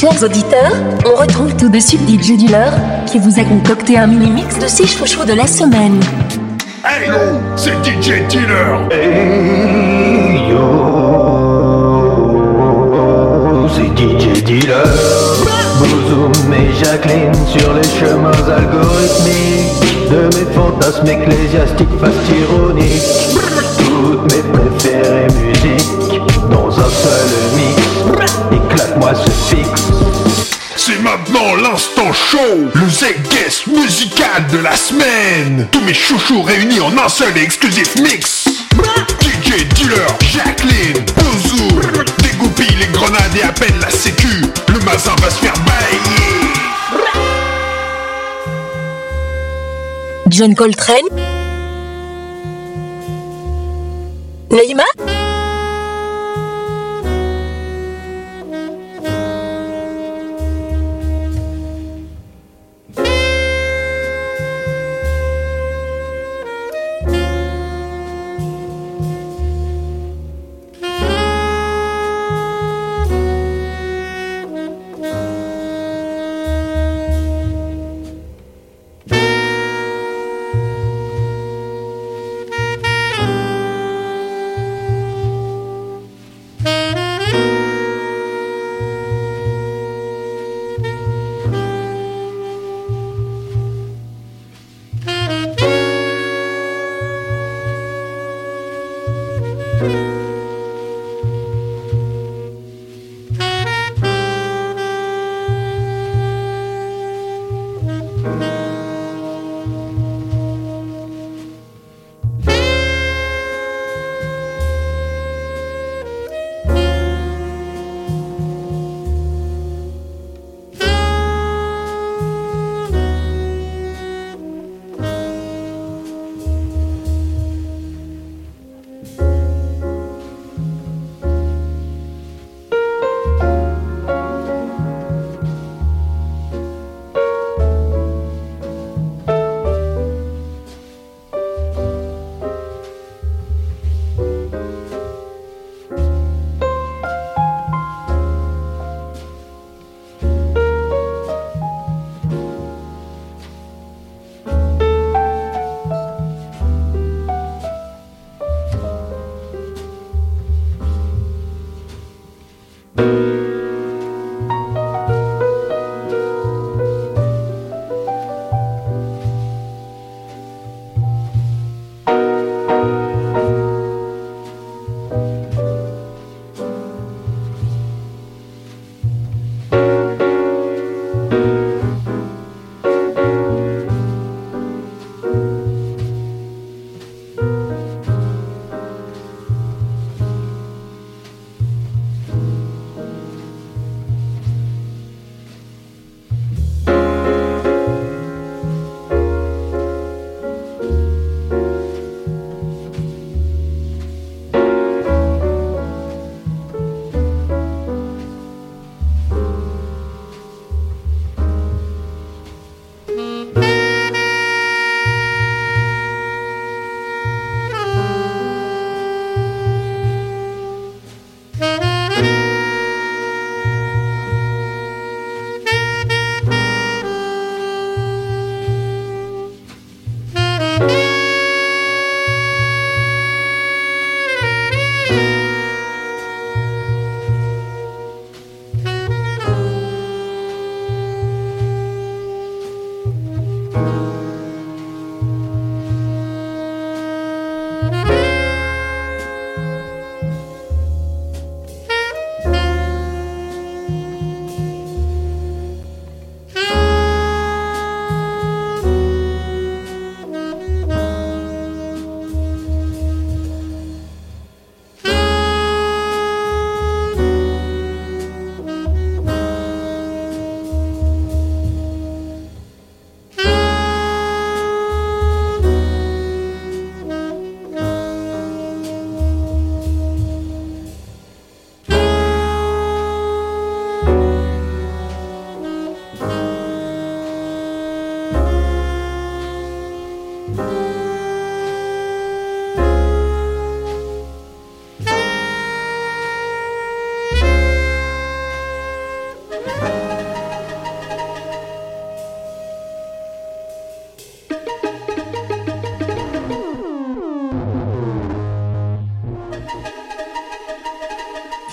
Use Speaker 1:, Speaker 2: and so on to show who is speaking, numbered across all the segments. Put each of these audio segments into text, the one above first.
Speaker 1: Chers auditeurs, on retrouve tout de suite DJ Dealer qui vous a concocté un mini-mix de 6 chouchous de la semaine.
Speaker 2: Hey yo, c'est DJ Dealer
Speaker 3: Hey yo, c'est DJ Dealer. Bozoum et Jacqueline sur les chemins algorithmiques de mes fantasmes ecclésiastiques fast ironiques. Toutes mes préférées musiques dans un seul
Speaker 2: C'est maintenant l'instant show, le Z-Guest musical de la semaine. Tous mes chouchous réunis en un seul et exclusif mix. DJ Dealer, Jacqueline, Bouzou Dégoupille les grenades et appelle la sécu. Le mazin va se faire bailler
Speaker 1: John Coltrane. Naïma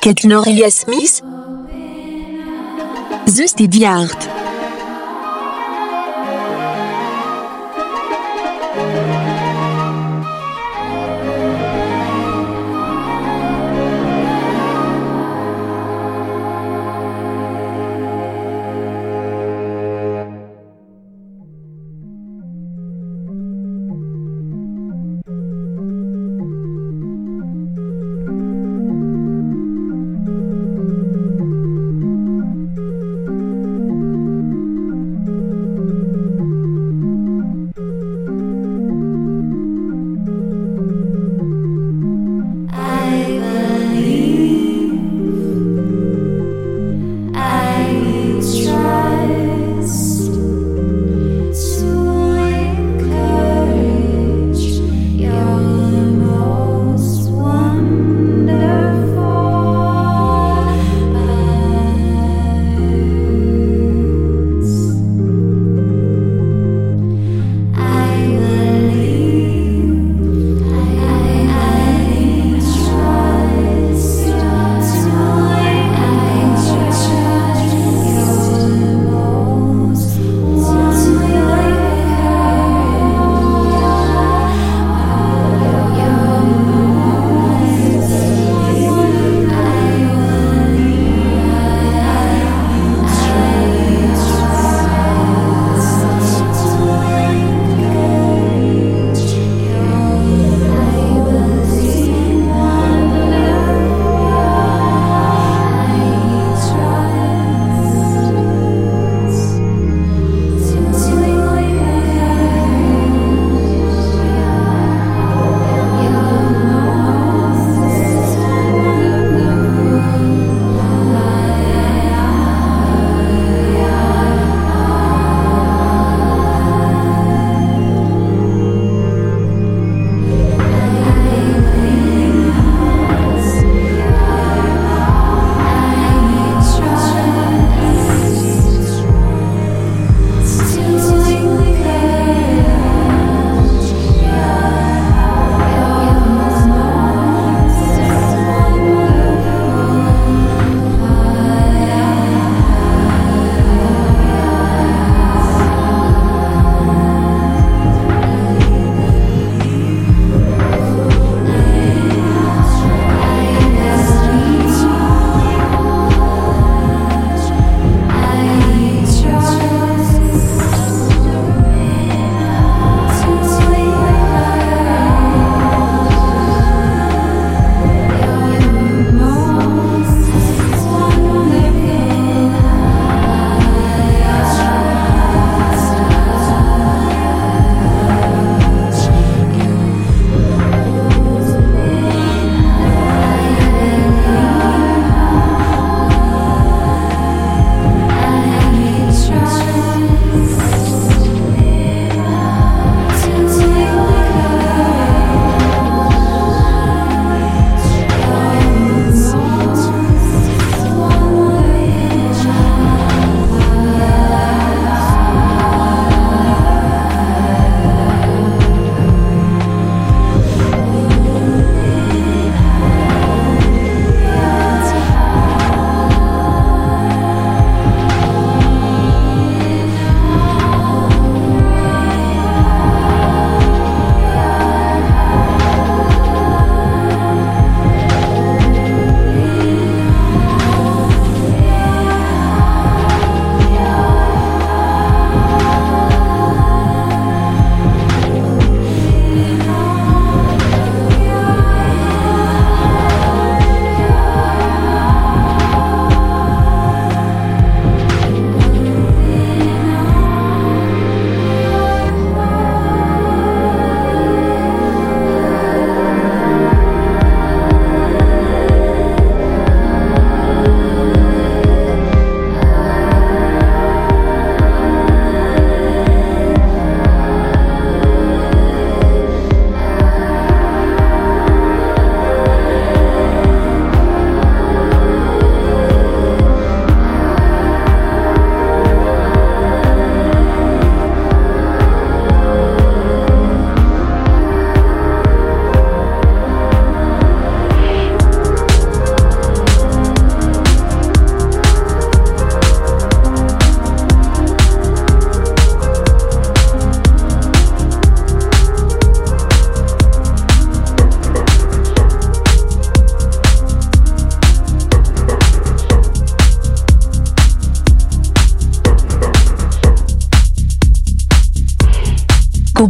Speaker 1: Kathleen Aurelia Smith. The Steady Art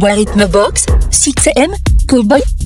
Speaker 1: Rhythm Box, 6M, Cowboy.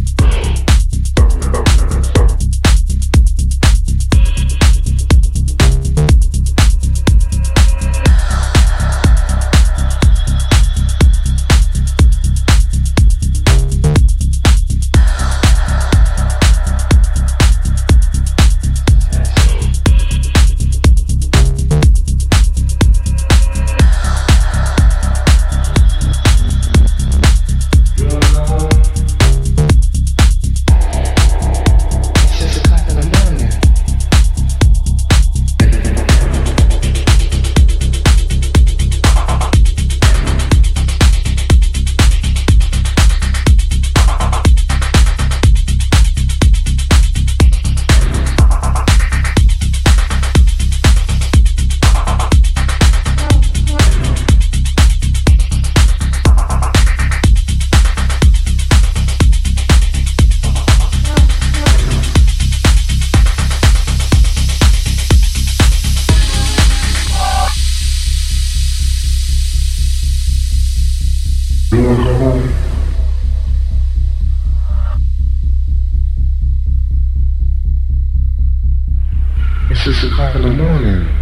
Speaker 1: This is Hyphen Anonymous.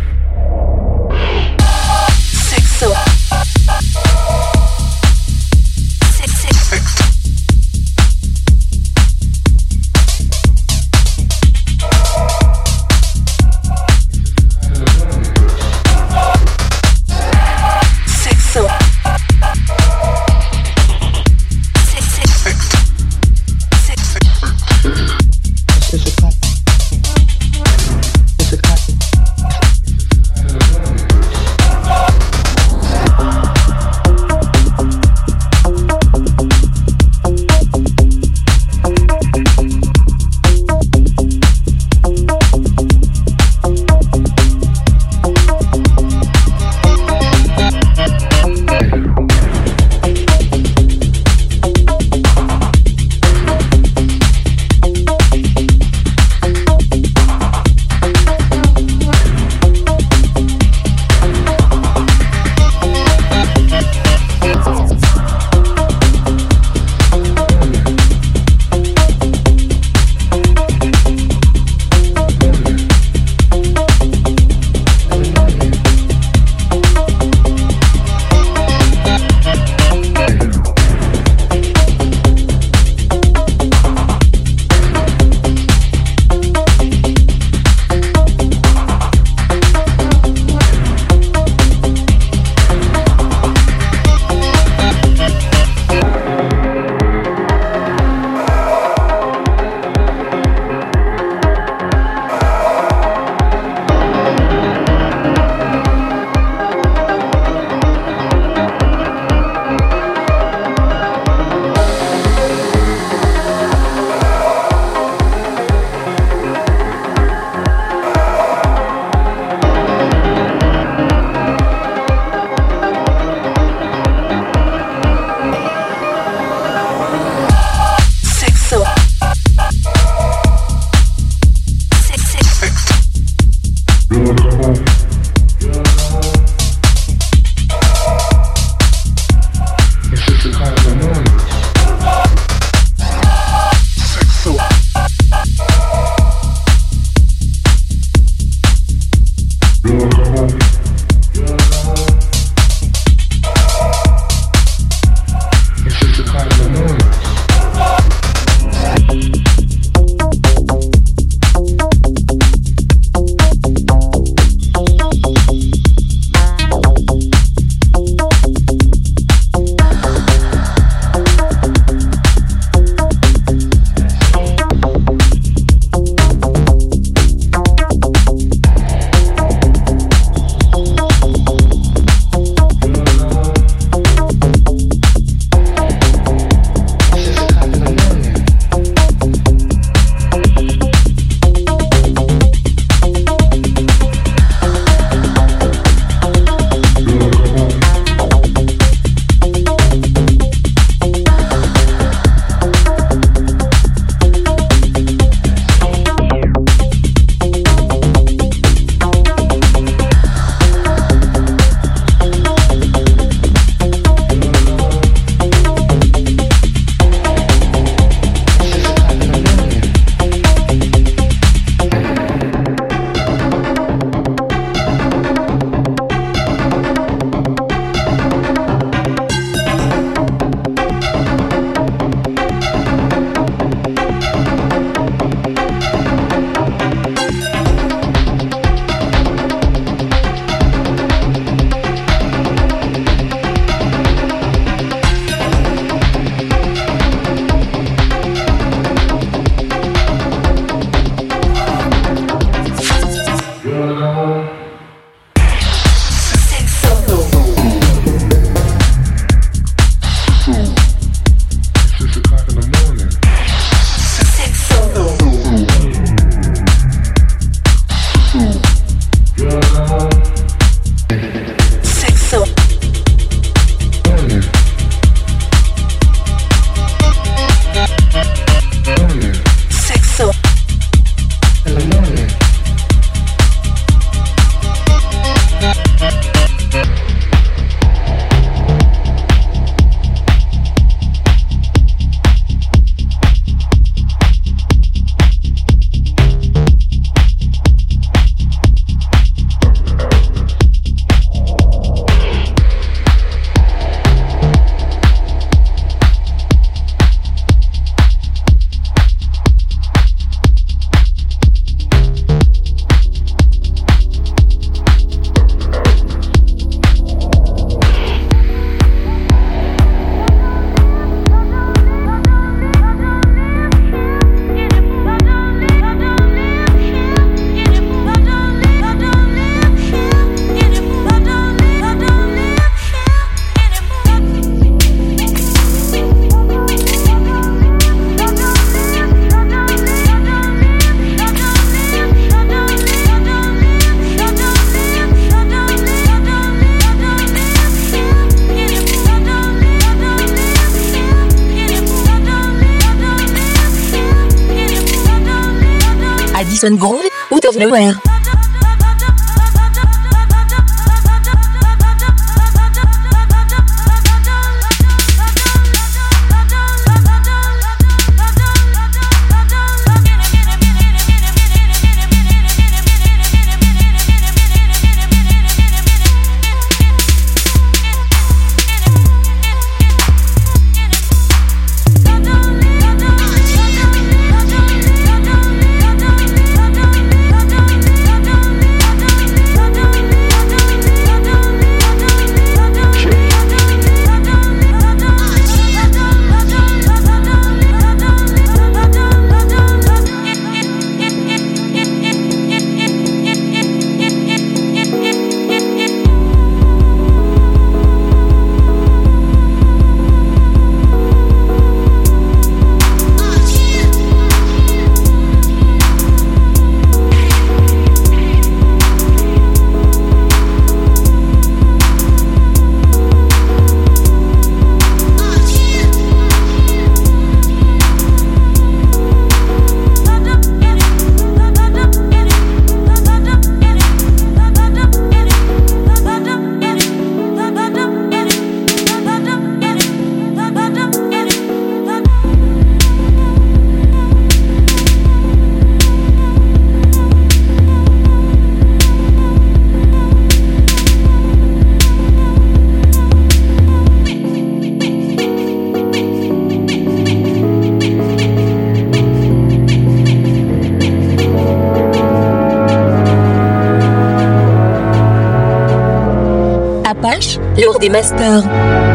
Speaker 1: Addison Grove, Out of Nowhere. Des masters.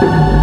Speaker 2: you